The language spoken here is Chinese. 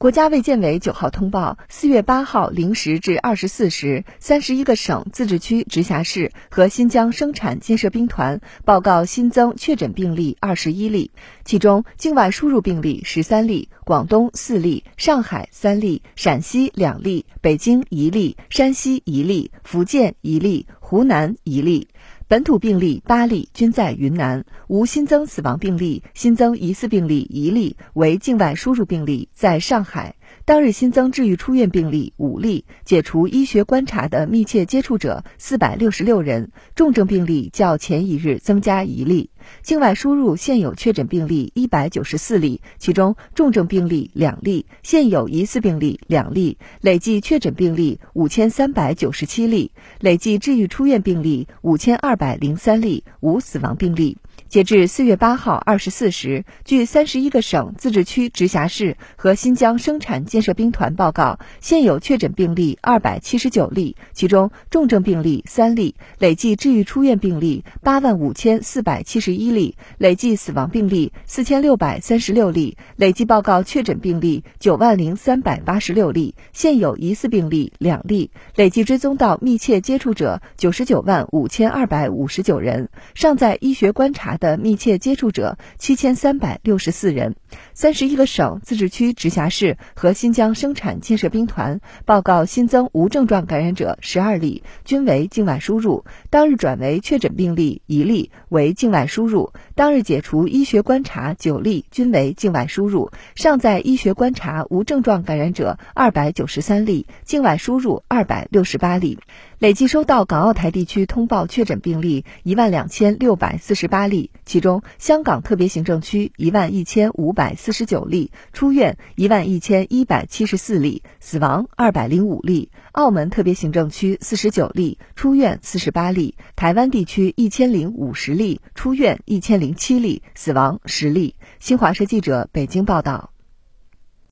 国家卫健委九号通报，四月八号零时至二十四时，三十一个省、自治区、直辖市和新疆生产建设兵团报告新增确诊病例二十一例，其中境外输入病例十三例，广东四例，上海三例，陕西两例，北京一例，山西一例，福建一例，湖南一例。本土病例八例，均在云南，无新增死亡病例。新增疑似病例一例，为境外输入病例，在上海。当日新增治愈出院病例五例，解除医学观察的密切接触者四百六十六人，重症病例较前一日增加一例。境外输入现有确诊病例一百九十四例，其中重症病例两例，现有疑似病例两例，累计确诊病例五千三百九十七例，累计治愈出院病例五千二百零三例，无死亡病例。截至四月八号二十四时，据三十一个省、自治区、直辖市和新疆生产建设兵团报告，现有确诊病例二百七十九例，其中重症病例三例，累计治愈出院病例八万五千四百七十一例，累计死亡病例四千六百三十六例，累计报告确诊病例九万零三百八十六例，现有疑似病例两例，累计追踪到密切接触者九十九万五千二百五十九人，尚在医学观察。的密切接触者七千三百六十四人，三十一个省、自治区、直辖市和新疆生产建设兵团报告新增无症状感染者十二例，均为境外输入。当日转为确诊病例一例，为境外输入。当日解除医学观察九例，均为境外输入。尚在医学观察无症状感染者二百九十三例，境外输入二百六十八例。累计收到港澳台地区通报确诊病例一万两千六百四十八例。其中，香港特别行政区一万一千五百四十九例，出院一万一千一百七十四例，死亡二百零五例；澳门特别行政区四十九例，出院四十八例；台湾地区一千零五十例，出院一千零七例，死亡十例。新华社记者北京报道。